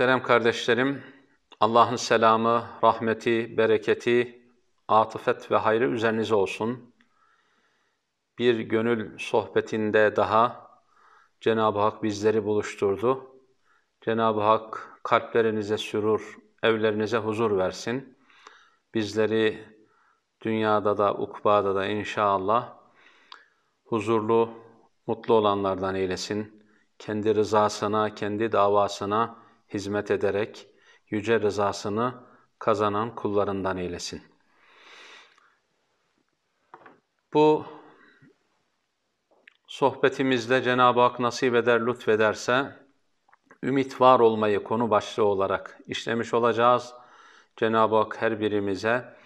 Muhterem kardeşlerim, Allah'ın selamı, rahmeti, bereketi, atıfet ve hayrı üzerinize olsun. Bir gönül sohbetinde daha Cenab-ı Hak bizleri buluşturdu. Cenab-ı Hak kalplerinize sürur, evlerinize huzur versin. Bizleri dünyada da, ukbada da inşallah huzurlu, mutlu olanlardan eylesin. Kendi rızasına, kendi davasına, hizmet ederek yüce rızasını kazanan kullarından eylesin. Bu sohbetimizde Cenab-ı Hak nasip eder, lütfederse ümit var olmayı konu başlığı olarak işlemiş olacağız. Cenab-ı Hak her birimize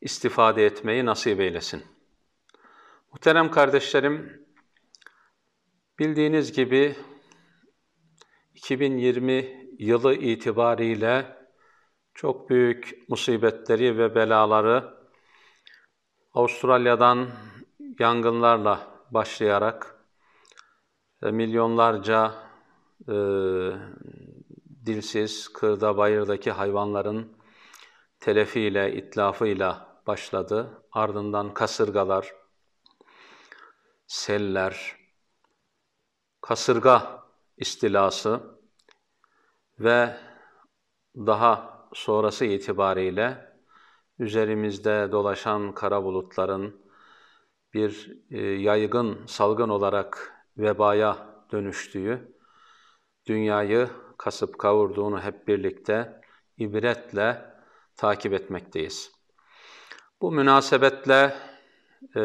istifade etmeyi nasip eylesin. Muhterem kardeşlerim, bildiğiniz gibi 2020 yılı itibariyle çok büyük musibetleri ve belaları Avustralya'dan yangınlarla başlayarak milyonlarca e, dilsiz, kırda bayırdaki hayvanların telefiyle, itlafıyla başladı. Ardından kasırgalar, seller, kasırga istilası ve daha sonrası itibariyle üzerimizde dolaşan kara bulutların bir e, yaygın salgın olarak vebaya dönüştüğü, dünyayı kasıp kavurduğunu hep birlikte ibretle takip etmekteyiz. Bu münasebetle e,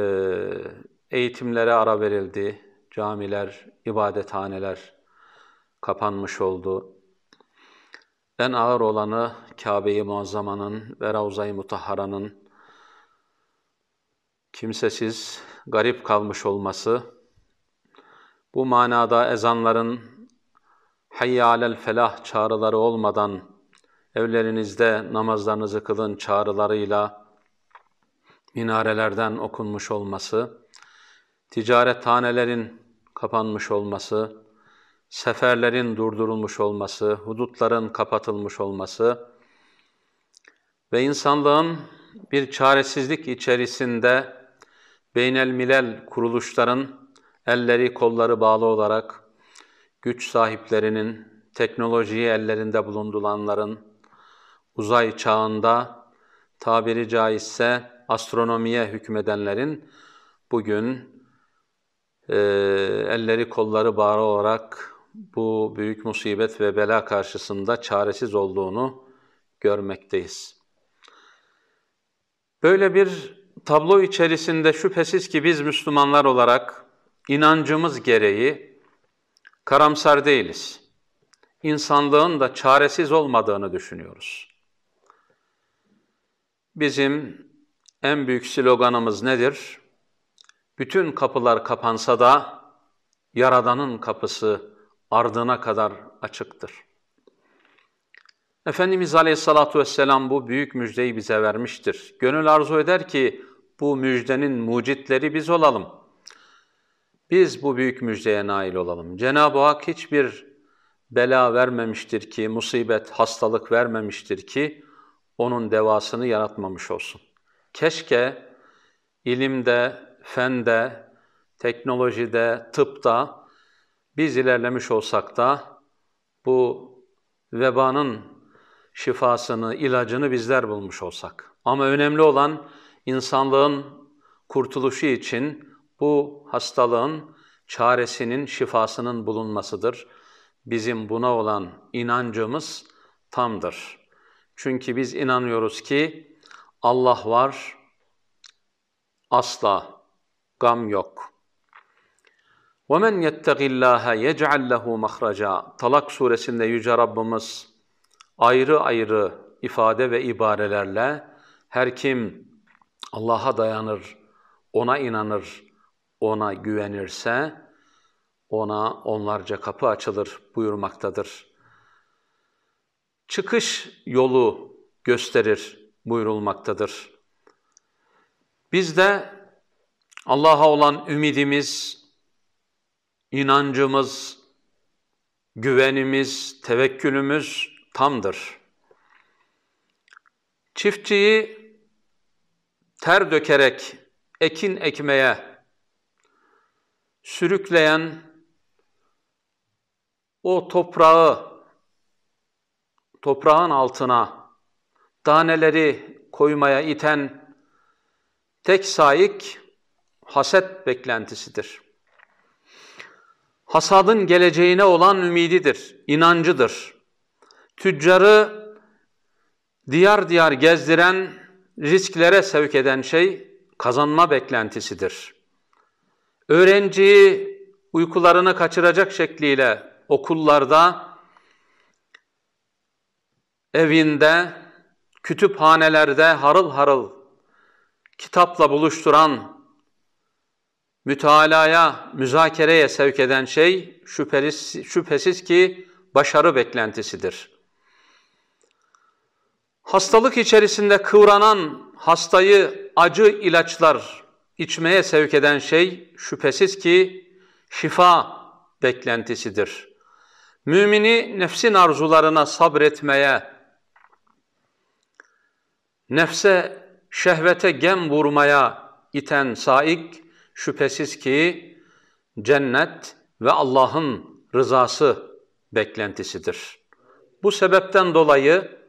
eğitimlere ara verildi, camiler, ibadethaneler kapanmış oldu. En ağır olanı Kabe-i Muazzama'nın ve Ravza-i Mutahhara'nın kimsesiz, garip kalmış olması, bu manada ezanların hayya alel felah çağrıları olmadan evlerinizde namazlarınızı kılın çağrılarıyla minarelerden okunmuş olması, ticaret tanelerin kapanmış olması, seferlerin durdurulmuş olması, hudutların kapatılmış olması ve insanlığın bir çaresizlik içerisinde beynel milel kuruluşların elleri kolları bağlı olarak güç sahiplerinin, teknolojiyi ellerinde bulunduranların, uzay çağında tabiri caizse astronomiye hükmedenlerin bugün e, elleri kolları bağlı olarak bu büyük musibet ve bela karşısında çaresiz olduğunu görmekteyiz. Böyle bir tablo içerisinde şüphesiz ki biz Müslümanlar olarak inancımız gereği karamsar değiliz. İnsanlığın da çaresiz olmadığını düşünüyoruz. Bizim en büyük sloganımız nedir? Bütün kapılar kapansa da Yaradan'ın kapısı ardına kadar açıktır. Efendimiz Aleyhisselatü Vesselam bu büyük müjdeyi bize vermiştir. Gönül arzu eder ki bu müjdenin mucitleri biz olalım. Biz bu büyük müjdeye nail olalım. Cenab-ı Hak hiçbir bela vermemiştir ki, musibet, hastalık vermemiştir ki onun devasını yaratmamış olsun. Keşke ilimde, fende, teknolojide, tıpta biz ilerlemiş olsak da bu vebanın şifasını, ilacını bizler bulmuş olsak. Ama önemli olan insanlığın kurtuluşu için bu hastalığın çaresinin, şifasının bulunmasıdır. Bizim buna olan inancımız tamdır. Çünkü biz inanıyoruz ki Allah var, asla gam yok. وَمَنْ يَتَّقِ اللّٰهَ يَجْعَلْ لَهُ مَخْرَجًا Talak suresinde Yüce Rabbimiz ayrı ayrı ifade ve ibarelerle her kim Allah'a dayanır, ona inanır, ona güvenirse ona onlarca kapı açılır buyurmaktadır. Çıkış yolu gösterir buyurulmaktadır. Biz de Allah'a olan ümidimiz, inancımız güvenimiz, tevekkülümüz tamdır. Çiftçiyi ter dökerek ekin ekmeye sürükleyen o toprağı toprağın altına taneleri koymaya iten tek saik haset beklentisidir. Hasadın geleceğine olan ümididir, inancıdır. Tüccarı diyar diyar gezdiren, risklere sevk eden şey kazanma beklentisidir. Öğrenciyi uykularını kaçıracak şekliyle okullarda, evinde, kütüphanelerde harıl harıl kitapla buluşturan, mütalaya, müzakereye sevk eden şey şüphesiz, şüphesiz ki başarı beklentisidir. Hastalık içerisinde kıvranan hastayı acı ilaçlar içmeye sevk eden şey şüphesiz ki şifa beklentisidir. Mümini nefsin arzularına sabretmeye, nefse şehvete gem vurmaya iten saik şüphesiz ki cennet ve Allah'ın rızası beklentisidir. Bu sebepten dolayı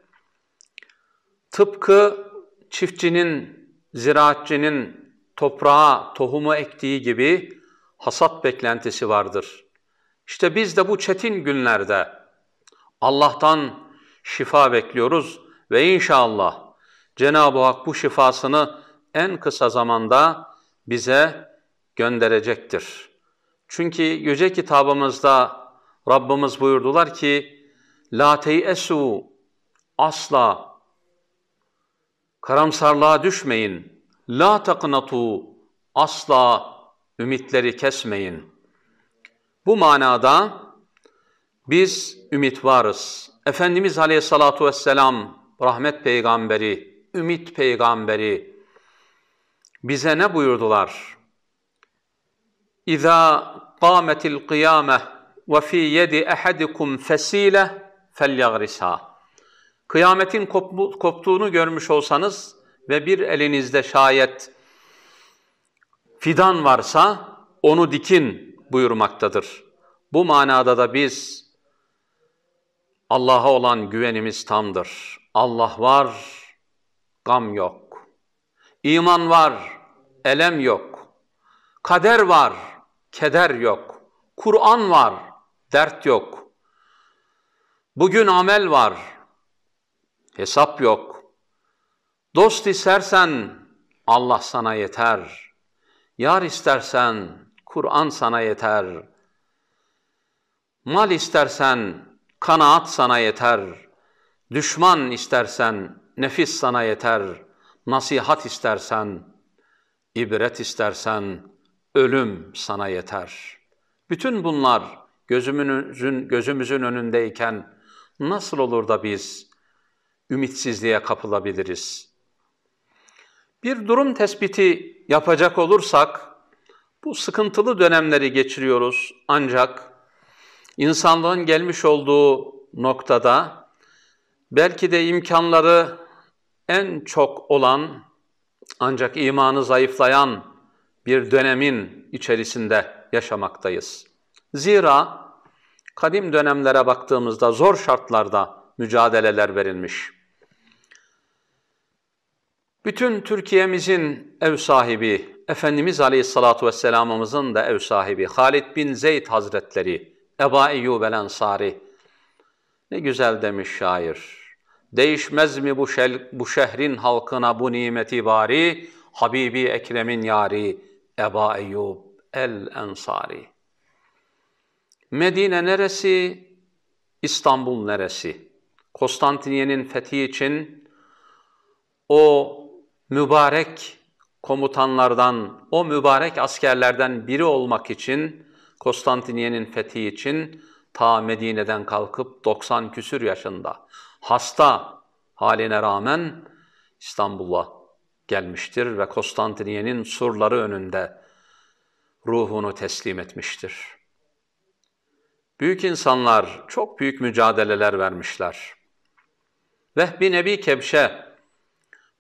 tıpkı çiftçinin, ziraatçının toprağa tohumu ektiği gibi hasat beklentisi vardır. İşte biz de bu çetin günlerde Allah'tan şifa bekliyoruz ve inşallah Cenab-ı Hak bu şifasını en kısa zamanda bize gönderecektir. Çünkü yüce kitabımızda Rabbimiz buyurdular ki La teyesu asla karamsarlığa düşmeyin. La taknatu asla ümitleri kesmeyin. Bu manada biz ümit varız. Efendimiz Aleyhissalatu vesselam rahmet peygamberi, ümit peygamberi bize ne buyurdular? Qametil kıyame ve fi yedi ehadikum fesile felyagrisha. Kıyametin koptuğunu görmüş olsanız ve bir elinizde şayet fidan varsa onu dikin buyurmaktadır. Bu manada da biz Allah'a olan güvenimiz tamdır. Allah var, gam yok. İman var, elem yok. Kader var, keder yok. Kur'an var, dert yok. Bugün amel var, hesap yok. Dost istersen Allah sana yeter. Yar istersen Kur'an sana yeter. Mal istersen kanaat sana yeter. Düşman istersen nefis sana yeter. Nasihat istersen, ibret istersen ölüm sana yeter. Bütün bunlar gözümüzün, gözümüzün önündeyken nasıl olur da biz ümitsizliğe kapılabiliriz? Bir durum tespiti yapacak olursak, bu sıkıntılı dönemleri geçiriyoruz ancak insanlığın gelmiş olduğu noktada belki de imkanları en çok olan ancak imanı zayıflayan bir dönemin içerisinde yaşamaktayız. Zira kadim dönemlere baktığımızda zor şartlarda mücadeleler verilmiş. Bütün Türkiye'mizin ev sahibi, Efendimiz Aleyhisselatü Vesselam'ımızın da ev sahibi Halid bin Zeyd Hazretleri, Eba Eyyub el Ensari. Ne güzel demiş şair. Değişmez mi bu, şel, bu şehrin halkına bu nimeti bari, Habibi Ekrem'in yari, Eba Eyyub el Ensari. Medine neresi? İstanbul neresi? Konstantiniye'nin fethi için o mübarek komutanlardan, o mübarek askerlerden biri olmak için, Konstantiniye'nin fethi için ta Medine'den kalkıp 90 küsür yaşında hasta haline rağmen İstanbul'a gelmiştir ve Konstantiniye'nin surları önünde ruhunu teslim etmiştir. Büyük insanlar çok büyük mücadeleler vermişler. Vehbi Nebi Kebşe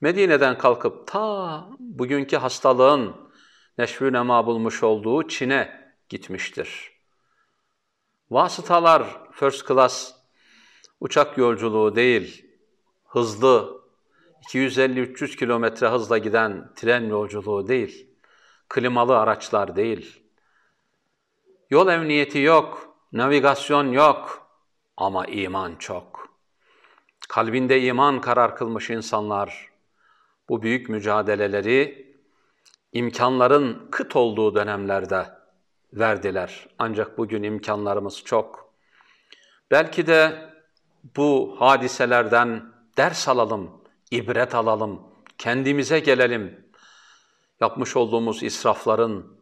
Medine'den kalkıp ta bugünkü hastalığın neşvü nema bulmuş olduğu Çin'e gitmiştir. Vasıtalar first class uçak yolculuğu değil, hızlı 250-300 kilometre hızla giden tren yolculuğu değil, klimalı araçlar değil. Yol emniyeti yok, navigasyon yok ama iman çok. Kalbinde iman karar kılmış insanlar bu büyük mücadeleleri imkanların kıt olduğu dönemlerde verdiler. Ancak bugün imkanlarımız çok. Belki de bu hadiselerden ders alalım, ibret alalım, kendimize gelelim. Yapmış olduğumuz israfların,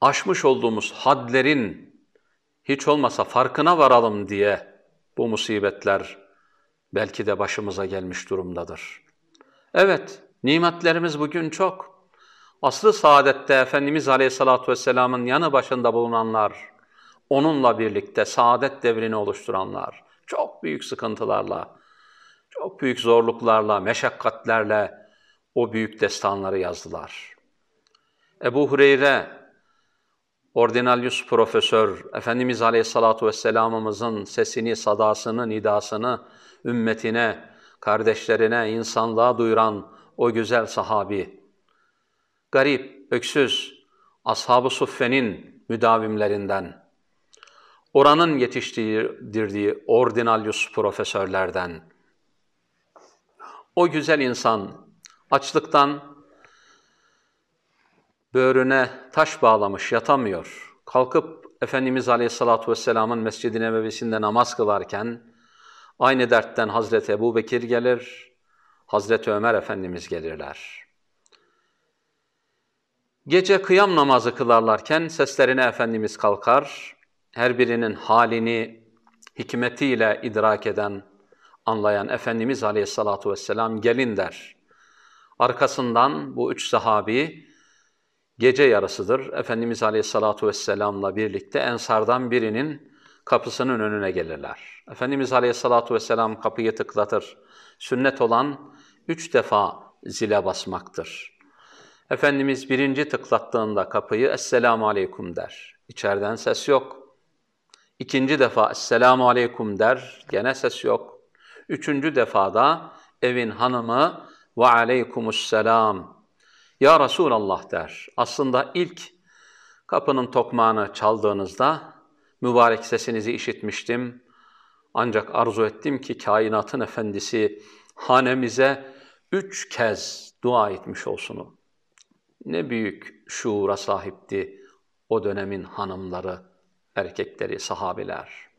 aşmış olduğumuz hadlerin hiç olmasa farkına varalım diye bu musibetler belki de başımıza gelmiş durumdadır. Evet, nimetlerimiz bugün çok. Aslı saadette Efendimiz Aleyhisselatü Vesselam'ın yanı başında bulunanlar, onunla birlikte saadet devrini oluşturanlar, çok büyük sıkıntılarla, çok büyük zorluklarla, meşakkatlerle o büyük destanları yazdılar. Ebu Hureyre, Ordinalyus Profesör, Efendimiz Aleyhisselatü Vesselam'ımızın sesini, sadasını, nidasını ümmetine, kardeşlerine, insanlığa duyuran o güzel sahabi, garip, öksüz, ashab-ı suffenin müdavimlerinden, oranın yetiştirdiği ordinalyus profesörlerden, o güzel insan açlıktan böğrüne taş bağlamış yatamıyor. Kalkıp Efendimiz Aleyhisselatü Vesselam'ın Mescid-i Nebevisinde namaz kılarken aynı dertten Hazreti Ebu Bekir gelir, Hazreti Ömer Efendimiz gelirler. Gece kıyam namazı kılarlarken seslerine Efendimiz kalkar, her birinin halini hikmetiyle idrak eden, anlayan Efendimiz Aleyhisselatü Vesselam gelin der. Arkasından bu üç sahabi gece yarısıdır. Efendimiz Aleyhisselatü Vesselam'la birlikte Ensardan birinin kapısının önüne gelirler. Efendimiz Aleyhisselatü Vesselam kapıyı tıklatır. Sünnet olan üç defa zile basmaktır. Efendimiz birinci tıklattığında kapıyı Esselamu Aleyküm der. İçeriden ses yok. İkinci defa Esselamu Aleyküm der. Gene ses yok. Üçüncü defada evin hanımı ve Aleykümüsselam ya Resulallah der. Aslında ilk kapının tokmağını çaldığınızda mübarek sesinizi işitmiştim. Ancak arzu ettim ki kainatın efendisi hanemize üç kez dua etmiş olsun. Ne büyük şuura sahipti o dönemin hanımları, erkekleri, sahabiler.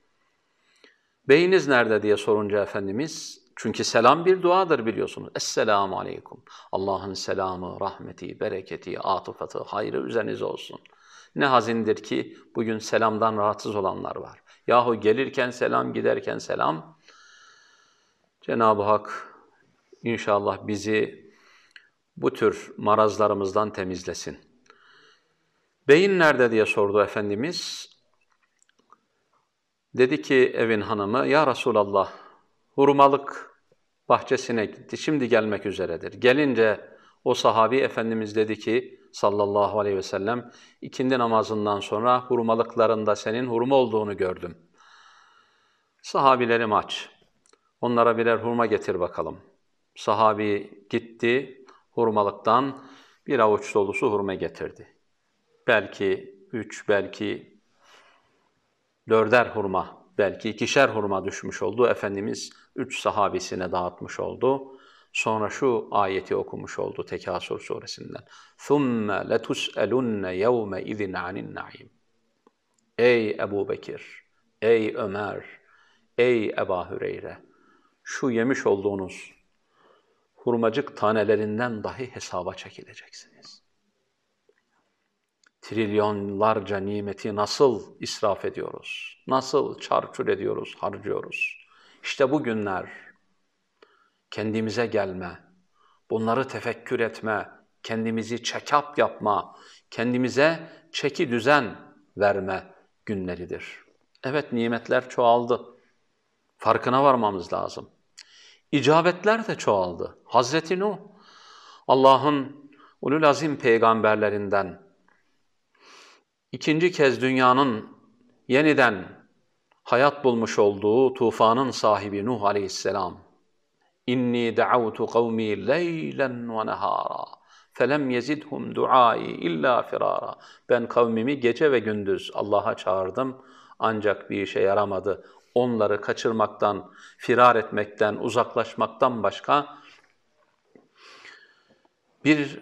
Beyiniz nerede diye sorunca Efendimiz, çünkü selam bir duadır biliyorsunuz. Esselamu aleyküm. Allah'ın selamı, rahmeti, bereketi, atıfatı, hayrı üzerinize olsun. Ne hazindir ki bugün selamdan rahatsız olanlar var. Yahu gelirken selam, giderken selam. Cenab-ı Hak inşallah bizi bu tür marazlarımızdan temizlesin. Beyin nerede diye sordu Efendimiz. Dedi ki evin hanımı, Ya Resulallah, hurmalık bahçesine gitti, şimdi gelmek üzeredir. Gelince o sahabi Efendimiz dedi ki sallallahu aleyhi ve sellem, ikindi namazından sonra hurmalıklarında senin hurma olduğunu gördüm. Sahabilerim aç, onlara birer hurma getir bakalım. Sahabi gitti, hurmalıktan bir avuç dolusu hurma getirdi. Belki üç, belki dörder hurma, belki ikişer hurma düşmüş oldu. Efendimiz üç sahabisine dağıtmış oldu. Sonra şu ayeti okumuş oldu Tekasür suresinden. ثُمَّ لَتُسْأَلُنَّ يَوْمَ اِذٍ عَنِ النَّعِيمِ Ey Ebu Bekir, ey Ömer, ey Eba Hüreyre, şu yemiş olduğunuz hurmacık tanelerinden dahi hesaba çekileceksiniz. Trilyonlarca nimeti nasıl israf ediyoruz? Nasıl çarçur ediyoruz, harcıyoruz? İşte bu günler kendimize gelme, bunları tefekkür etme, kendimizi check-up yapma, kendimize çeki düzen verme günleridir. Evet nimetler çoğaldı. Farkına varmamız lazım. İcabetler de çoğaldı. Hazreti Nuh, Allah'ın ulul azim peygamberlerinden, ikinci kez dünyanın yeniden hayat bulmuş olduğu tufanın sahibi Nuh aleyhisselam, İnni da'avtu kavmi leylen ve nehara felem yezidhum duai illa firara. Ben kavmimi gece ve gündüz Allah'a çağırdım ancak bir işe yaramadı. Onları kaçırmaktan, firar etmekten, uzaklaşmaktan başka bir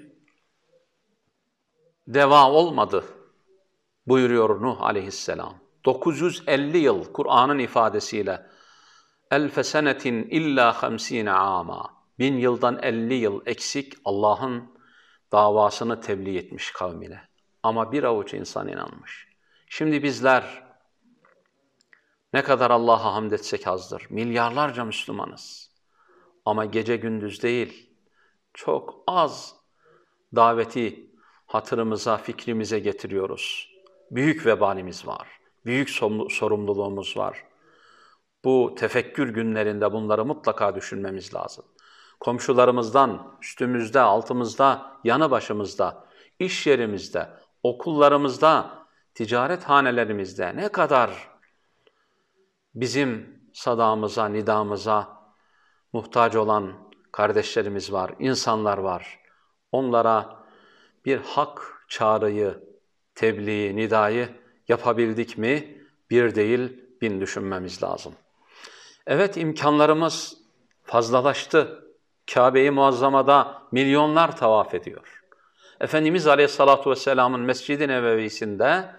deva olmadı buyuruyor Nuh aleyhisselam. 950 yıl Kur'an'ın ifadesiyle elfe senetin illa hamsine ama bin yıldan 50 yıl eksik Allah'ın davasını tebliğ etmiş kavmine. Ama bir avuç insan inanmış. Şimdi bizler ne kadar Allah'a hamd etsek azdır. Milyarlarca Müslümanız. Ama gece gündüz değil, çok az daveti hatırımıza, fikrimize getiriyoruz. Büyük vebalimiz var, büyük sorumluluğumuz var. Bu tefekkür günlerinde bunları mutlaka düşünmemiz lazım. Komşularımızdan, üstümüzde, altımızda, yanı başımızda, iş yerimizde, okullarımızda, ticaret hanelerimizde ne kadar bizim sadamıza, nidamıza muhtaç olan kardeşlerimiz var, insanlar var. Onlara bir hak çağrıyı, tebliği, nidayı yapabildik mi? Bir değil, bin düşünmemiz lazım. Evet imkanlarımız fazlalaştı. Kabe-i Muazzama'da milyonlar tavaf ediyor. Efendimiz Aleyhisselatü Vesselam'ın Mescid-i Nebevisinde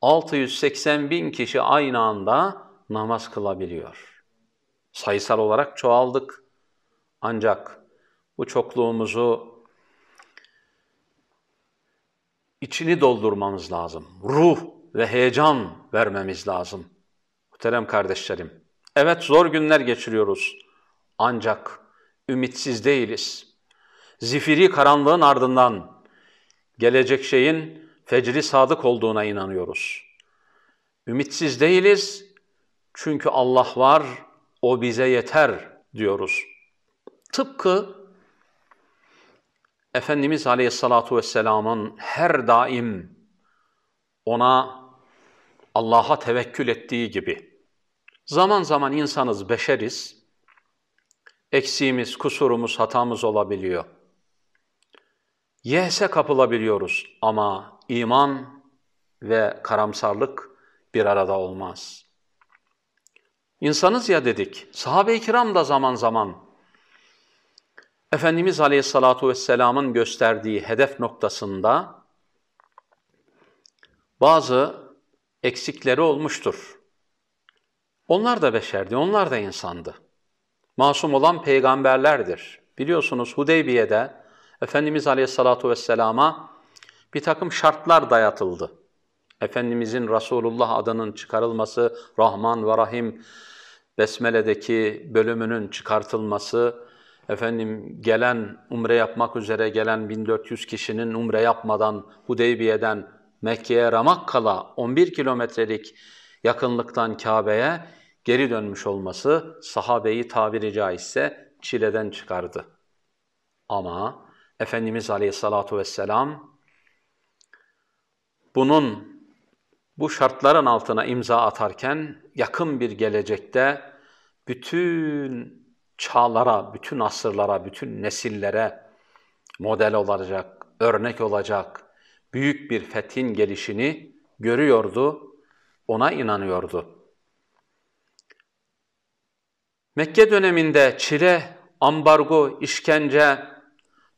680 bin kişi aynı anda namaz kılabiliyor. Sayısal olarak çoğaldık. Ancak bu çokluğumuzu içini doldurmamız lazım. Ruh ve heyecan vermemiz lazım. Muhterem kardeşlerim, evet zor günler geçiriyoruz. Ancak ümitsiz değiliz. Zifiri karanlığın ardından gelecek şeyin fecri sadık olduğuna inanıyoruz. Ümitsiz değiliz çünkü Allah var, o bize yeter diyoruz. Tıpkı Efendimiz Aleyhisselatü Vesselam'ın her daim ona Allah'a tevekkül ettiği gibi. Zaman zaman insanız, beşeriz. Eksiğimiz, kusurumuz, hatamız olabiliyor. Yese kapılabiliyoruz ama iman ve karamsarlık bir arada olmaz. İnsanız ya dedik, sahabe-i kiram da zaman zaman Efendimiz Aleyhisselatü Vesselam'ın gösterdiği hedef noktasında bazı eksikleri olmuştur. Onlar da beşerdi, onlar da insandı. Masum olan peygamberlerdir. Biliyorsunuz Hudeybiye'de Efendimiz Aleyhisselatü Vesselam'a bir takım şartlar dayatıldı. Efendimizin Resulullah adının çıkarılması, Rahman ve Rahim Besmele'deki bölümünün çıkartılması, efendim gelen umre yapmak üzere gelen 1400 kişinin umre yapmadan Hudeybiye'den Mekke'ye ramak kala 11 kilometrelik yakınlıktan Kabe'ye geri dönmüş olması sahabeyi tabiri caizse çileden çıkardı. Ama Efendimiz Aleyhissalatu vesselam bunun bu şartların altına imza atarken yakın bir gelecekte bütün çağlara, bütün asırlara, bütün nesillere model olacak, örnek olacak büyük bir fethin gelişini görüyordu, ona inanıyordu. Mekke döneminde çile, ambargo, işkence,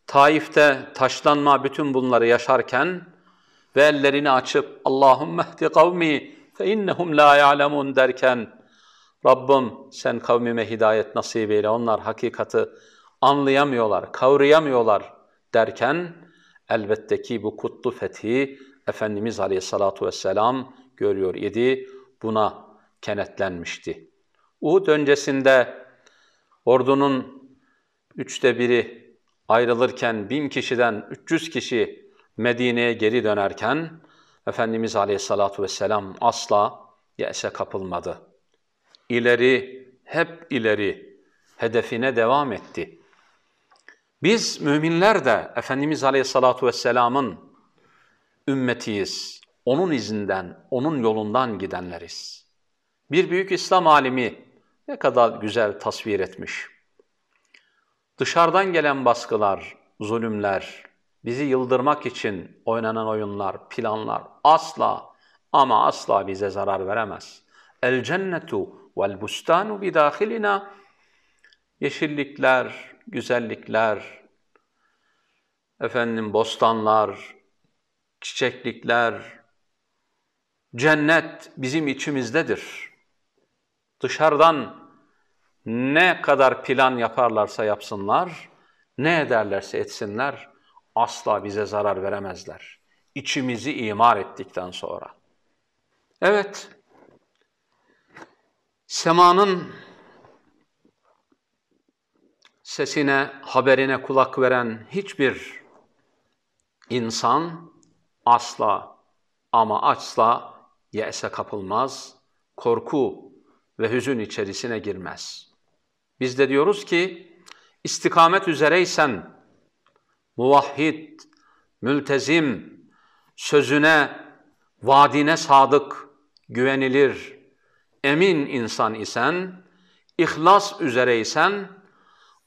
Taif'te taşlanma bütün bunları yaşarken ve ellerini açıp Allahümme ehdi kavmi fe innehum la ya'lemun derken Rabbim sen kavmime hidayet nasip eyle onlar hakikati anlayamıyorlar, kavrayamıyorlar derken elbette ki bu kutlu fethi Efendimiz Aleyhissalatu vesselam görüyor idi. Buna kenetlenmişti. Uhud öncesinde ordunun üçte biri ayrılırken bin kişiden 300 kişi Medine'ye geri dönerken Efendimiz Aleyhisselatü Vesselam asla yese kapılmadı. İleri, hep ileri, hedefine devam etti. Biz müminler de Efendimiz Aleyhisselatü Vesselam'ın ümmetiyiz. Onun izinden, onun yolundan gidenleriz. Bir büyük İslam alimi ne kadar güzel tasvir etmiş. Dışarıdan gelen baskılar, zulümler, bizi yıldırmak için oynanan oyunlar, planlar asla ama asla bize zarar veremez. El cennetu vel bustanu bidahilina yeşillikler, güzellikler, efendim bostanlar, çiçeklikler, cennet bizim içimizdedir. Dışarıdan ne kadar plan yaparlarsa yapsınlar, ne ederlerse etsinler, asla bize zarar veremezler. İçimizi imar ettikten sonra. Evet, semanın sesine, haberine kulak veren hiçbir insan asla ama asla yese kapılmaz, korku ve hüzün içerisine girmez. Biz de diyoruz ki, istikamet üzereysen, muvahhid, mültezim, sözüne, vaadine sadık, güvenilir, emin insan isen, ihlas üzereysen,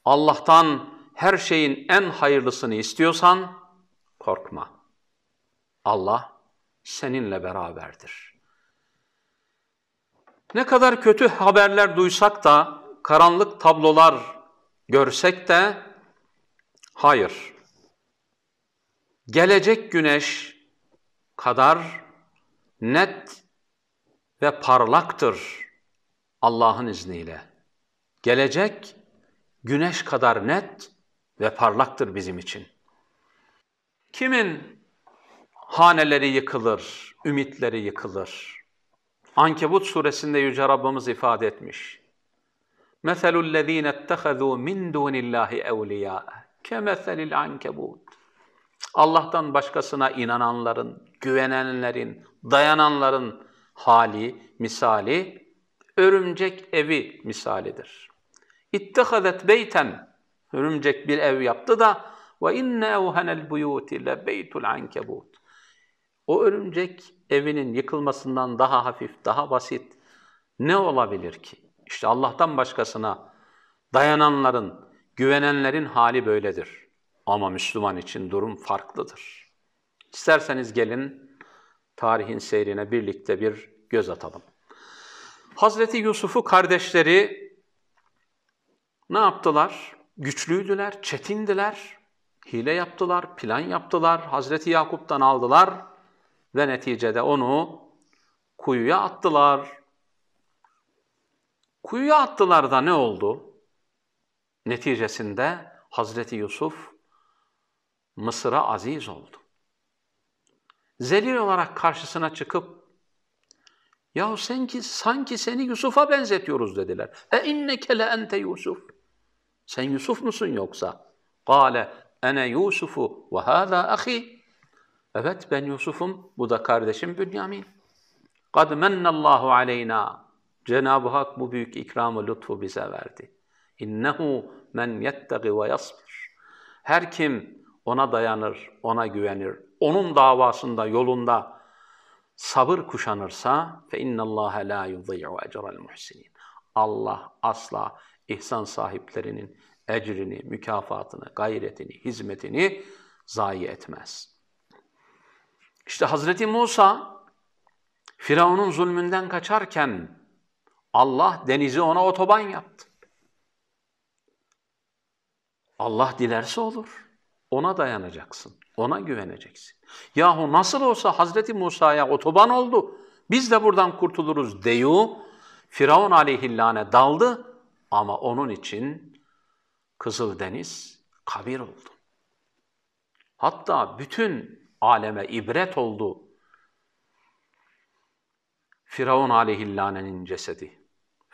Allah'tan her şeyin en hayırlısını istiyorsan, korkma. Allah seninle beraberdir. Ne kadar kötü haberler duysak da, karanlık tablolar görsek de, hayır. Gelecek güneş kadar net ve parlaktır Allah'ın izniyle. Gelecek güneş kadar net ve parlaktır bizim için. Kimin haneleri yıkılır, ümitleri yıkılır? Ankebut suresinde Yüce Rabbimiz ifade etmiş. مَثَلُ الَّذ۪ينَ اتَّخَذُوا مِنْ دُونِ اللّٰهِ اَوْلِيَاءَ كَمَثَلِ الْعَنْكَبُوتِ Allah'tan başkasına inananların, güvenenlerin, dayananların hali, misali, örümcek evi misalidir. İttehadet beyten, örümcek bir ev yaptı da ve inne evhenel buyuti le beytul ankebut. O örümcek evinin yıkılmasından daha hafif, daha basit ne olabilir ki? İşte Allah'tan başkasına dayananların, güvenenlerin hali böyledir. Ama Müslüman için durum farklıdır. İsterseniz gelin tarihin seyrine birlikte bir göz atalım. Hazreti Yusuf'u kardeşleri ne yaptılar? Güçlüydüler, çetindiler, hile yaptılar, plan yaptılar, Hazreti Yakup'tan aldılar ve neticede onu kuyuya attılar. Kuyuya attılar da ne oldu? Neticesinde Hazreti Yusuf Mısır'a aziz oldu. Zelil olarak karşısına çıkıp ya sanki, sanki seni Yusuf'a benzetiyoruz dediler. E inneke le ente Yusuf. Sen Yusuf musun yoksa? Kale ene Yusufu ve hâzâ ahi. Evet ben Yusuf'um, bu da kardeşim Bünyamin. Kad mennallahu aleyna. Cenab-ı Hak bu büyük ikramı, lütfu bize verdi. İnnehu men yettegi ve yasbir. Her kim ona dayanır, ona güvenir, onun davasında, yolunda sabır kuşanırsa fe innallaha la yudhi'u ecra'l muhsinin. Allah asla ihsan sahiplerinin ecrini, mükafatını, gayretini, hizmetini zayi etmez. İşte Hazreti Musa Firavun'un zulmünden kaçarken Allah denizi ona otoban yaptı. Allah dilerse olur. Ona dayanacaksın. Ona güveneceksin. Yahu nasıl olsa Hazreti Musa'ya otoban oldu. Biz de buradan kurtuluruz deyu. Firavun aleyhillâne daldı ama onun için Kızıldeniz kabir oldu. Hatta bütün aleme ibret oldu. Firavun aleyhillânenin cesedi.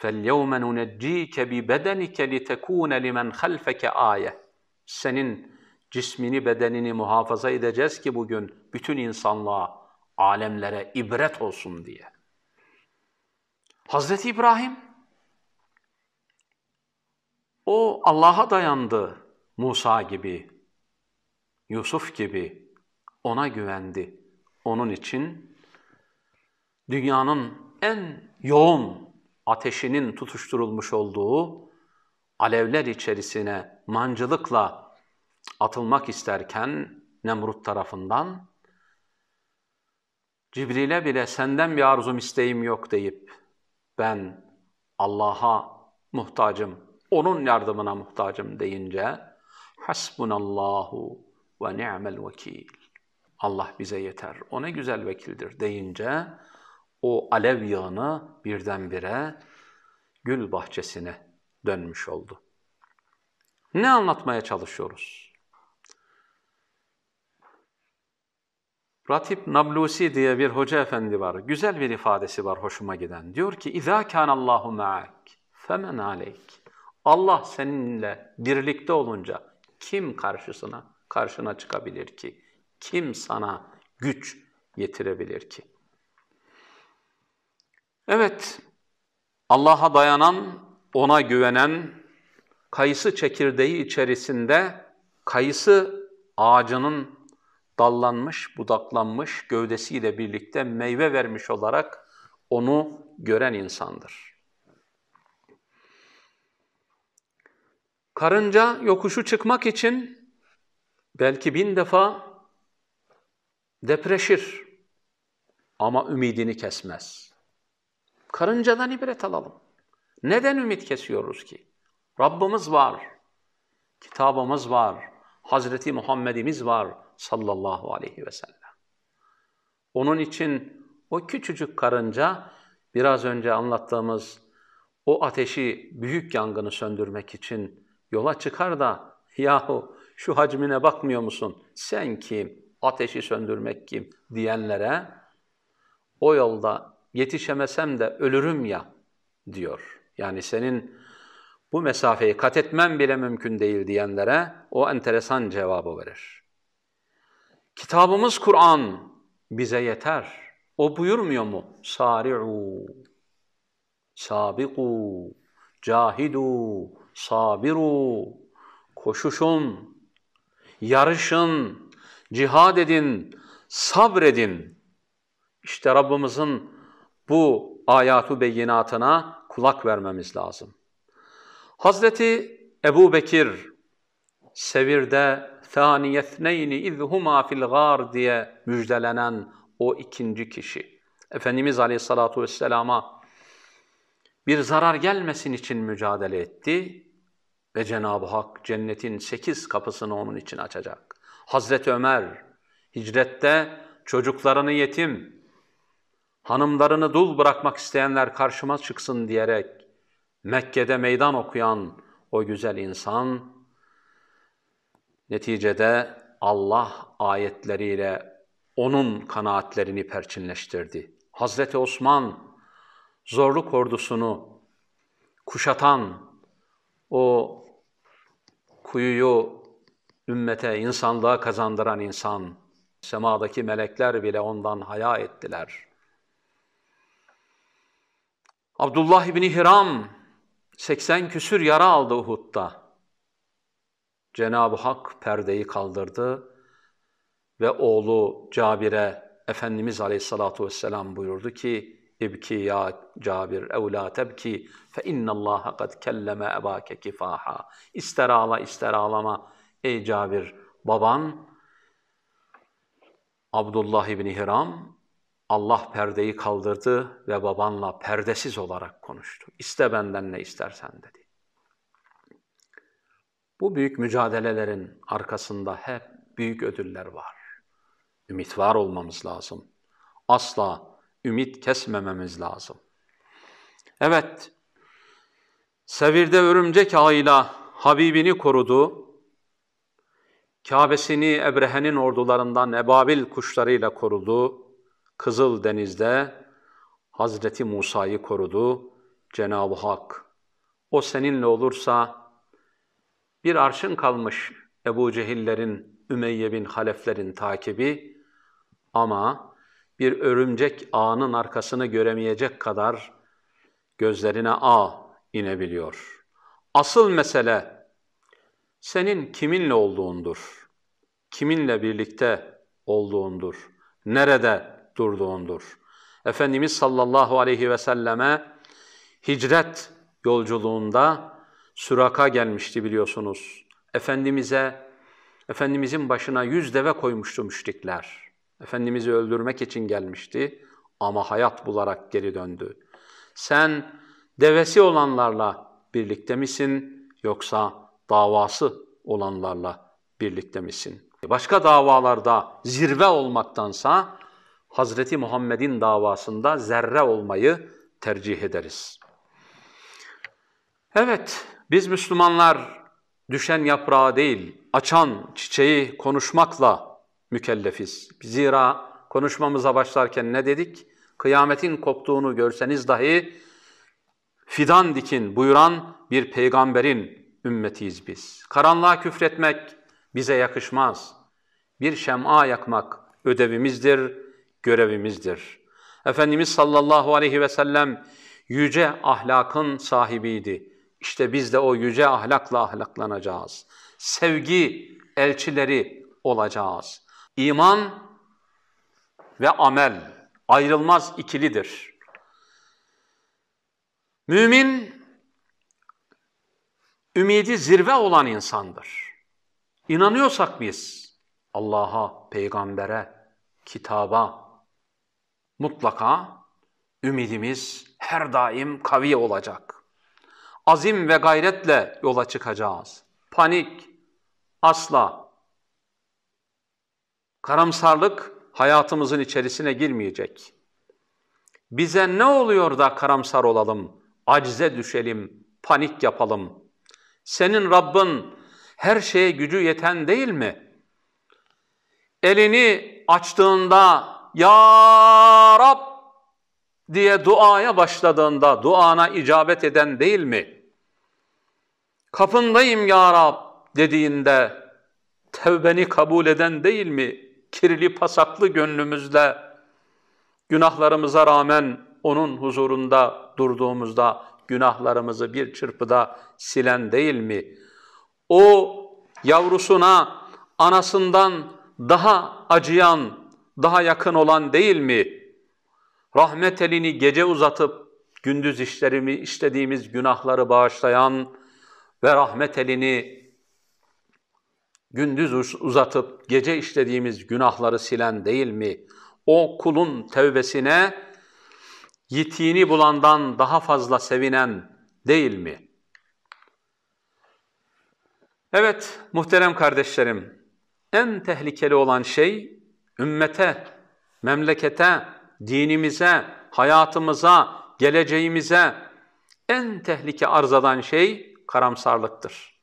فَالْيَوْمَ نُنَجِّيكَ بِبَدَنِكَ لِتَكُونَ لِمَنْ خَلْفَكَ آيَةً Senin cismini, bedenini muhafaza edeceğiz ki bugün bütün insanlığa alemlere ibret olsun diye. Hazreti İbrahim o Allah'a dayandı Musa gibi, Yusuf gibi ona güvendi. Onun için dünyanın en yoğun ateşinin tutuşturulmuş olduğu alevler içerisine mancılıkla atılmak isterken Nemrut tarafından Cibril'e bile senden bir arzum isteğim yok deyip ben Allah'a muhtacım, onun yardımına muhtacım deyince hasbunallahu ve ni'mel vekil. Allah bize yeter, o ne güzel vekildir deyince o alev yağını birdenbire gül bahçesine dönmüş oldu. Ne anlatmaya çalışıyoruz? Ratip Nablusi diye bir hoca efendi var. Güzel bir ifadesi var hoşuma giden. Diyor ki: "İza kana Allahu ma'ak femen aleyk." Allah seninle birlikte olunca kim karşısına karşına çıkabilir ki? Kim sana güç getirebilir ki? Evet, Allah'a dayanan, ona güvenen, kayısı çekirdeği içerisinde kayısı ağacının dallanmış, budaklanmış gövdesiyle birlikte meyve vermiş olarak onu gören insandır. Karınca yokuşu çıkmak için belki bin defa depreşir ama ümidini kesmez. Karıncadan ibret alalım. Neden ümit kesiyoruz ki? Rabbimiz var, kitabımız var, Hazreti Muhammed'imiz var sallallahu aleyhi ve sellem. Onun için o küçücük karınca biraz önce anlattığımız o ateşi, büyük yangını söndürmek için yola çıkar da yahu şu hacmine bakmıyor musun? Sen kim? Ateşi söndürmek kim? diyenlere o yolda yetişemesem de ölürüm ya diyor. Yani senin bu mesafeyi kat etmem bile mümkün değil diyenlere o enteresan cevabı verir. Kitabımız Kur'an bize yeter. O buyurmuyor mu? Sari'u, sabiqu, cahidu, sabiru, koşuşun, yarışın, cihad edin, sabredin. İşte Rabbimizin bu ayatu beyinatına kulak vermemiz lazım. Hazreti Ebu Bekir Sevir'de ثَانِيَثْنَيْنِ اِذْ هُمَا fil gar diye müjdelenen o ikinci kişi. Efendimiz Aleyhisselatü Vesselam'a bir zarar gelmesin için mücadele etti ve Cenab-ı Hak cennetin sekiz kapısını onun için açacak. Hazreti Ömer hicrette çocuklarını yetim, hanımlarını dul bırakmak isteyenler karşıma çıksın diyerek Mekke'de meydan okuyan o güzel insan neticede Allah ayetleriyle onun kanaatlerini perçinleştirdi. Hazreti Osman zorluk ordusunu kuşatan o kuyuyu ümmete, insanlığa kazandıran insan, semadaki melekler bile ondan haya ettiler. Abdullah İbni Hiram 80 küsür yara aldı Uhud'da. Cenab-ı Hak perdeyi kaldırdı ve oğlu Cabir'e Efendimiz Aleyhissalatu vesselam buyurdu ki İbki ya Cabir ev la tebki fe innallaha kad kelleme ebake kifaha. İster ağla ister ağlama ey Cabir baban Abdullah İbni Hiram Allah perdeyi kaldırdı ve babanla perdesiz olarak konuştu. İste benden ne istersen dedi. Bu büyük mücadelelerin arkasında hep büyük ödüller var. Ümit var olmamız lazım. Asla ümit kesmememiz lazım. Evet, Sevir'de örümcek ağıyla Habibini korudu. Kabe'sini Ebrehe'nin ordularından ebabil kuşlarıyla korudu. Kızıl Deniz'de Hazreti Musa'yı korudu Cenab-ı Hak. O seninle olursa bir arşın kalmış Ebu Cehillerin, Ümeyye bin Haleflerin takibi ama bir örümcek ağının arkasını göremeyecek kadar gözlerine ağ inebiliyor. Asıl mesele senin kiminle olduğundur. Kiminle birlikte olduğundur. Nerede durduğundur. Efendimiz sallallahu aleyhi ve selleme hicret yolculuğunda Süraka gelmişti biliyorsunuz. Efendimiz'e, Efendimiz'in başına yüz deve koymuştu müşrikler. Efendimiz'i öldürmek için gelmişti ama hayat bularak geri döndü. Sen devesi olanlarla birlikte misin yoksa davası olanlarla birlikte misin? Başka davalarda zirve olmaktansa Hazreti Muhammed'in davasında zerre olmayı tercih ederiz. Evet, biz Müslümanlar düşen yaprağı değil, açan çiçeği konuşmakla mükellefiz. Zira konuşmamıza başlarken ne dedik? Kıyametin koptuğunu görseniz dahi fidan dikin buyuran bir peygamberin ümmetiyiz biz. Karanlığa küfretmek bize yakışmaz. Bir şem'a yakmak ödevimizdir, görevimizdir. Efendimiz sallallahu aleyhi ve sellem yüce ahlakın sahibiydi. İşte biz de o yüce ahlakla ahlaklanacağız. Sevgi elçileri olacağız. İman ve amel ayrılmaz ikilidir. Mümin, ümidi zirve olan insandır. İnanıyorsak biz Allah'a, peygambere, kitaba mutlaka ümidimiz her daim kavi olacak azim ve gayretle yola çıkacağız. Panik asla. Karamsarlık hayatımızın içerisine girmeyecek. Bize ne oluyor da karamsar olalım, acize düşelim, panik yapalım? Senin Rabbin her şeye gücü yeten değil mi? Elini açtığında Ya Rab diye duaya başladığında duana icabet eden değil mi? Kapındayım ya Rab dediğinde tevbeni kabul eden değil mi? Kirli pasaklı gönlümüzle günahlarımıza rağmen onun huzurunda durduğumuzda günahlarımızı bir çırpıda silen değil mi? O yavrusuna anasından daha acıyan, daha yakın olan değil mi? Rahmet elini gece uzatıp gündüz işlerimi işlediğimiz günahları bağışlayan, ve rahmet elini gündüz uzatıp gece işlediğimiz günahları silen değil mi? O kulun tevbesine yitiğini bulandan daha fazla sevinen değil mi? Evet muhterem kardeşlerim, en tehlikeli olan şey ümmete, memlekete, dinimize, hayatımıza, geleceğimize en tehlike arz eden şey karamsarlıktır.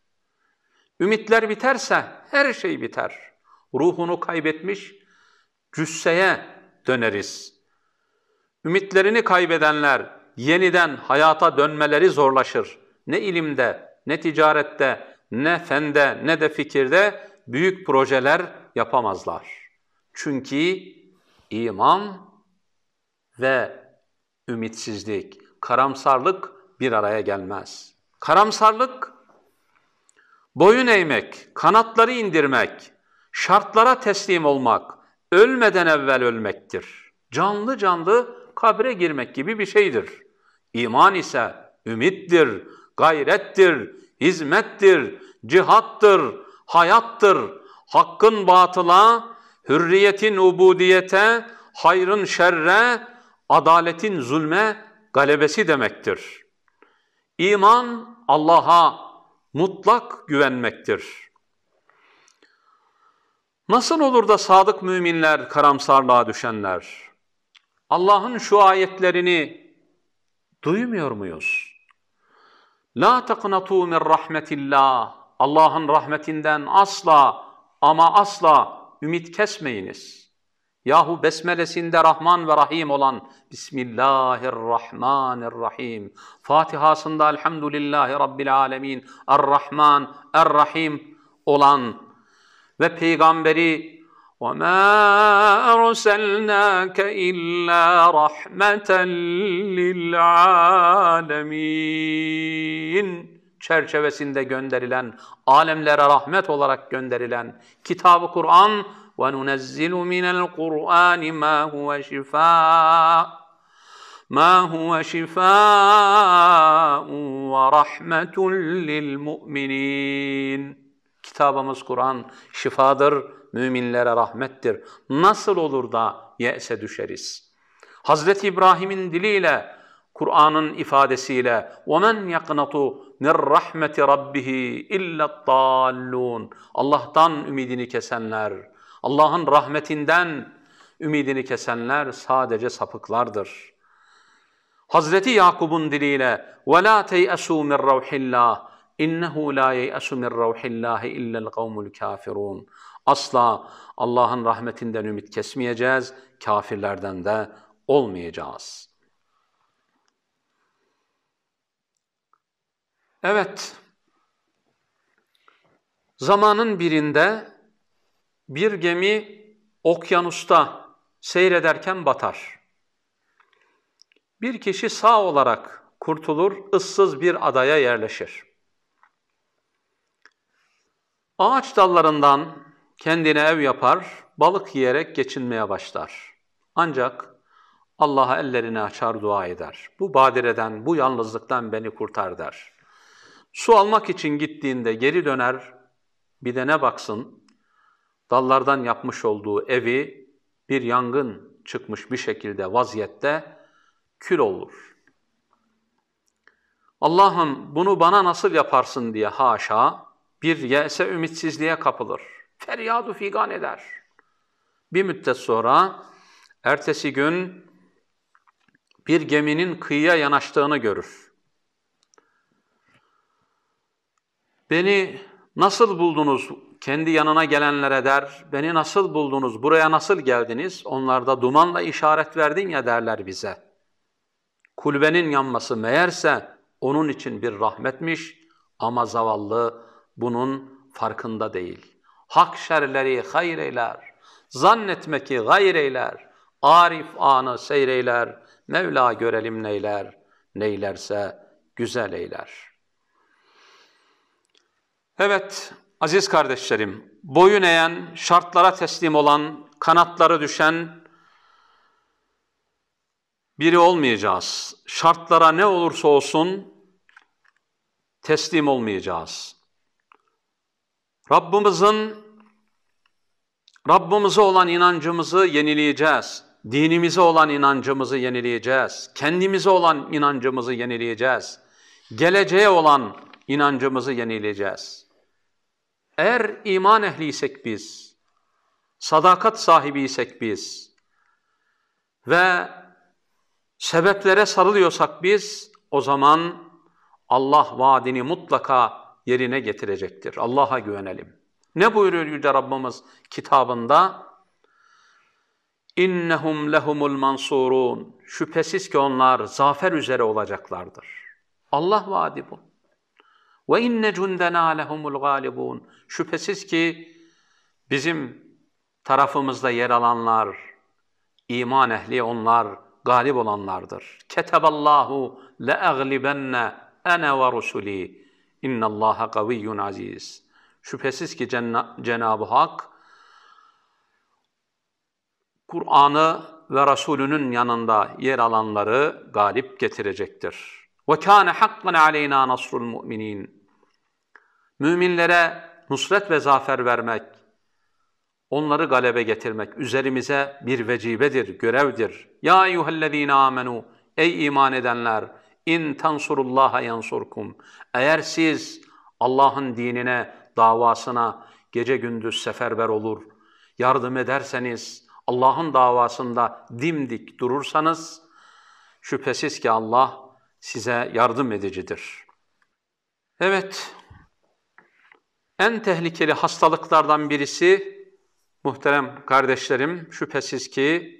Ümitler biterse her şey biter. Ruhunu kaybetmiş cüsseye döneriz. Ümitlerini kaybedenler yeniden hayata dönmeleri zorlaşır. Ne ilimde, ne ticarette, ne fende, ne de fikirde büyük projeler yapamazlar. Çünkü iman ve ümitsizlik, karamsarlık bir araya gelmez. Karamsarlık, boyun eğmek, kanatları indirmek, şartlara teslim olmak, ölmeden evvel ölmektir. Canlı canlı kabre girmek gibi bir şeydir. İman ise ümittir, gayrettir, hizmettir, cihattır, hayattır. Hakkın batıla, hürriyetin ubudiyete, hayrın şerre, adaletin zulme galebesi demektir. İman Allah'a mutlak güvenmektir. Nasıl olur da sadık müminler karamsarlığa düşenler? Allah'ın şu ayetlerini duymuyor muyuz? La taqnatu min rahmetillah. Allah'ın rahmetinden asla ama asla ümit kesmeyiniz. Yahu besmelesinde Rahman ve Rahim olan Bismillahirrahmanirrahim. Fatihasında Elhamdülillahi Rabbil Alemin. Er-Rahman, Er-Rahim olan ve peygamberi وما أرسلناك إلا رحمة للعالمين çerçevesinde gönderilen, alemlere rahmet olarak gönderilen kitabı Kur'an ve nunezzilu minel Kur'an ma huve şifaa ma huve şifaa ve rahmetun lil mu'minin. Kitabımız Kur'an şifadır, müminlere rahmettir. Nasıl olur da yese düşeriz? Hazreti İbrahim'in diliyle, Kur'an'ın ifadesiyle وَمَنْ يَقْنَطُ مِنْ رَحْمَةِ رَبِّهِ اِلَّا الضَّالُّونَ Allah'tan ümidini kesenler, Allah'ın rahmetinden ümidini kesenler sadece sapıklardır. Hazreti Yakub'un diliyle وَلَا تَيْأَسُوا مِنْ رَوْحِ اللّٰهِ اِنَّهُ لَا يَيْأَسُ مِنْ رَوْحِ اللّٰهِ اِلَّا الْقَوْمُ الْكَافِرُونَ Asla Allah'ın rahmetinden ümit kesmeyeceğiz, kafirlerden de olmayacağız. Evet, zamanın birinde bir gemi okyanusta seyrederken batar. Bir kişi sağ olarak kurtulur, ıssız bir adaya yerleşir. Ağaç dallarından kendine ev yapar, balık yiyerek geçinmeye başlar. Ancak Allah'a ellerini açar dua eder. Bu badireden, bu yalnızlıktan beni kurtar der. Su almak için gittiğinde geri döner, bir de ne baksın, dallardan yapmış olduğu evi bir yangın çıkmış bir şekilde vaziyette kül olur. Allah'ım bunu bana nasıl yaparsın diye haşa bir yese ümitsizliğe kapılır. Feryadu figan eder. Bir müddet sonra ertesi gün bir geminin kıyıya yanaştığını görür. Beni nasıl buldunuz? Kendi yanına gelenlere der, beni nasıl buldunuz, buraya nasıl geldiniz? Onlar da dumanla işaret verdin ya derler bize. Kulbenin yanması meğerse onun için bir rahmetmiş ama zavallı bunun farkında değil. Hak şerleri hayır eyler, zannetme ki gayr eyler, arif anı seyreyler, Mevla görelim neyler, neylerse güzel eyler.'' Evet aziz kardeşlerim, boyun eğen, şartlara teslim olan, kanatları düşen biri olmayacağız. Şartlara ne olursa olsun teslim olmayacağız. Rabbimizin Rabbimize olan inancımızı yenileyeceğiz. Dinimize olan inancımızı yenileyeceğiz. Kendimize olan inancımızı yenileyeceğiz. Geleceğe olan inancımızı yenileyeceğiz. Eğer iman ehliysek biz, sadakat sahibiysek biz ve sebeplere sarılıyorsak biz, o zaman Allah vaadini mutlaka yerine getirecektir. Allah'a güvenelim. Ne buyuruyor Yüce Rabbimiz kitabında? İnnehum lehumul mansurun. Şüphesiz ki onlar zafer üzere olacaklardır. Allah vaadi bu. Ve inne cundena lehumul galibun. Şüphesiz ki bizim tarafımızda yer alanlar, iman ehli onlar, galip olanlardır. Keteballahu le'aglibenne ene ve rusuli. İnnallaha kaviyyun aziz. Şüphesiz ki Cenab-ı Hak Kur'an'ı ve Resulünün yanında yer alanları galip getirecektir. Kâne hakkan aleyna nasrul mu'minin. Müminlere nusret ve zafer vermek, onları galebe getirmek üzerimize bir vecibedir, görevdir. Ya eyyühellezîne amenu, ey iman edenler, in tansurullaha yansurkum. Eğer siz Allah'ın dinine, davasına gece gündüz seferber olur, yardım ederseniz, Allah'ın davasında dimdik durursanız, şüphesiz ki Allah size yardım edicidir. Evet, en tehlikeli hastalıklardan birisi muhterem kardeşlerim şüphesiz ki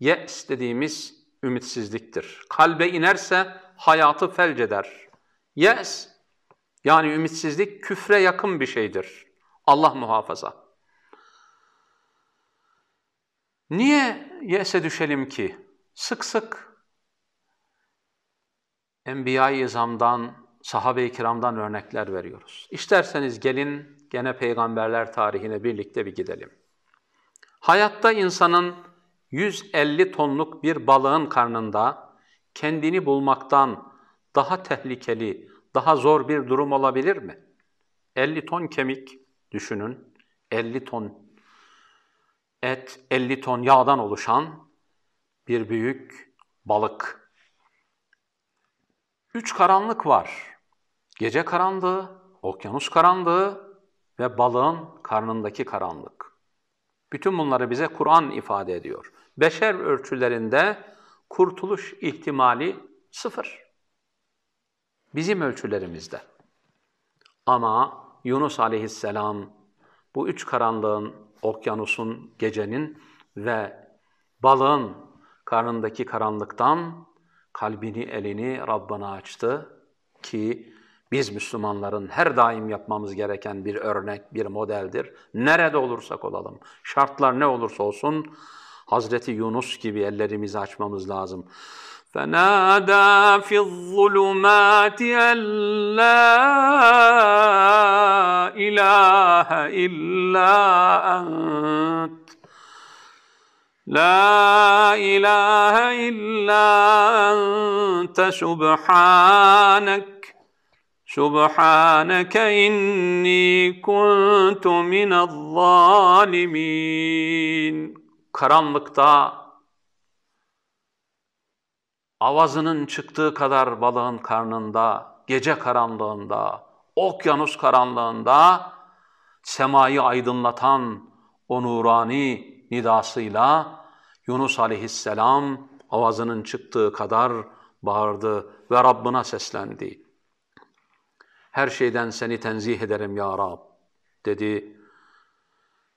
yes dediğimiz ümitsizliktir. Kalbe inerse hayatı felç eder. Yes yani ümitsizlik küfre yakın bir şeydir. Allah muhafaza. Niye yese düşelim ki? Sık sık Enbiya-i İzam'dan, sahabe-i kiramdan örnekler veriyoruz. İsterseniz gelin gene peygamberler tarihine birlikte bir gidelim. Hayatta insanın 150 tonluk bir balığın karnında kendini bulmaktan daha tehlikeli, daha zor bir durum olabilir mi? 50 ton kemik düşünün, 50 ton et, 50 ton yağdan oluşan bir büyük balık. Üç karanlık var. Gece karanlığı, okyanus karanlığı ve balığın karnındaki karanlık. Bütün bunları bize Kur'an ifade ediyor. Beşer ölçülerinde kurtuluş ihtimali sıfır. Bizim ölçülerimizde. Ama Yunus aleyhisselam bu üç karanlığın, okyanusun, gecenin ve balığın karnındaki karanlıktan kalbini, elini Rabbana açtı ki biz Müslümanların her daim yapmamız gereken bir örnek, bir modeldir. Nerede olursak olalım, şartlar ne olursa olsun Hazreti Yunus gibi ellerimizi açmamız lazım. فنادى في الظلمات أن لا إله إلا أنت لا إله إلا أنت سبحانك سبحانك إني كنت من الظالمين Karanlıkta avazının çıktığı kadar balığın karnında, gece karanlığında, okyanus karanlığında semayı aydınlatan o nurani nidasıyla Yunus aleyhisselam avazının çıktığı kadar bağırdı ve Rabbına seslendi. Her şeyden seni tenzih ederim ya Rab dedi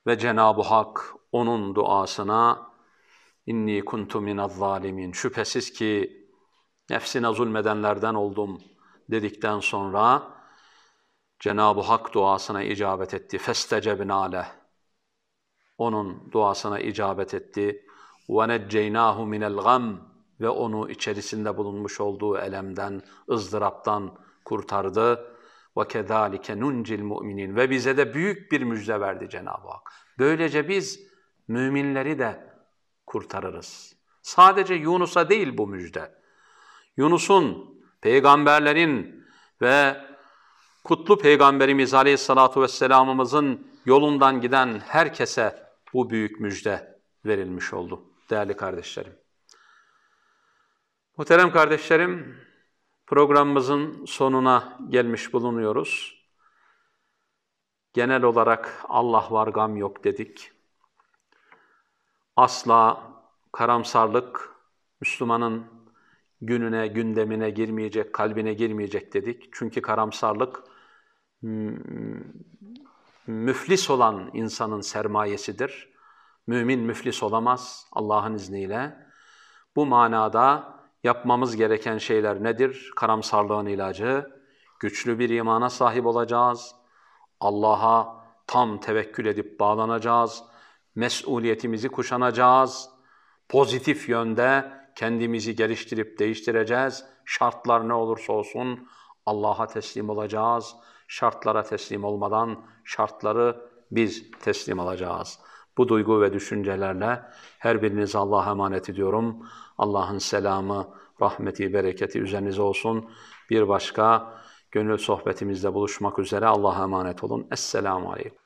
ve Cenab-ı Hak onun duasına İnni kuntu minez zalimin. Şüphesiz ki nefsine zulmedenlerden oldum dedikten sonra Cenab-ı Hak duasına icabet etti. Festecebna leh. Onun duasına icabet etti. Necceynahu minel gam ve onu içerisinde bulunmuş olduğu elemden, ızdıraptan kurtardı. Kezalike nuncil müminin ve bize de büyük bir müjde verdi Cenab-ı Hak. Böylece biz müminleri de kurtarırız. Sadece Yunus'a değil bu müjde. Yunus'un, peygamberlerin ve kutlu peygamberimiz Aleyhissalatu vesselamımızın yolundan giden herkese bu büyük müjde verilmiş oldu değerli kardeşlerim. Muhterem kardeşlerim, programımızın sonuna gelmiş bulunuyoruz. Genel olarak Allah var gam yok dedik. Asla karamsarlık Müslümanın gününe, gündemine girmeyecek, kalbine girmeyecek dedik. Çünkü karamsarlık müflis olan insanın sermayesidir. Mümin müflis olamaz Allah'ın izniyle. Bu manada yapmamız gereken şeyler nedir? Karamsarlığın ilacı, güçlü bir imana sahip olacağız. Allah'a tam tevekkül edip bağlanacağız mesuliyetimizi kuşanacağız. Pozitif yönde kendimizi geliştirip değiştireceğiz. Şartlar ne olursa olsun Allah'a teslim olacağız. Şartlara teslim olmadan şartları biz teslim alacağız. Bu duygu ve düşüncelerle her birinize Allah'a emanet ediyorum. Allah'ın selamı, rahmeti, bereketi üzerinize olsun. Bir başka gönül sohbetimizde buluşmak üzere Allah'a emanet olun. Esselamu Aleyküm.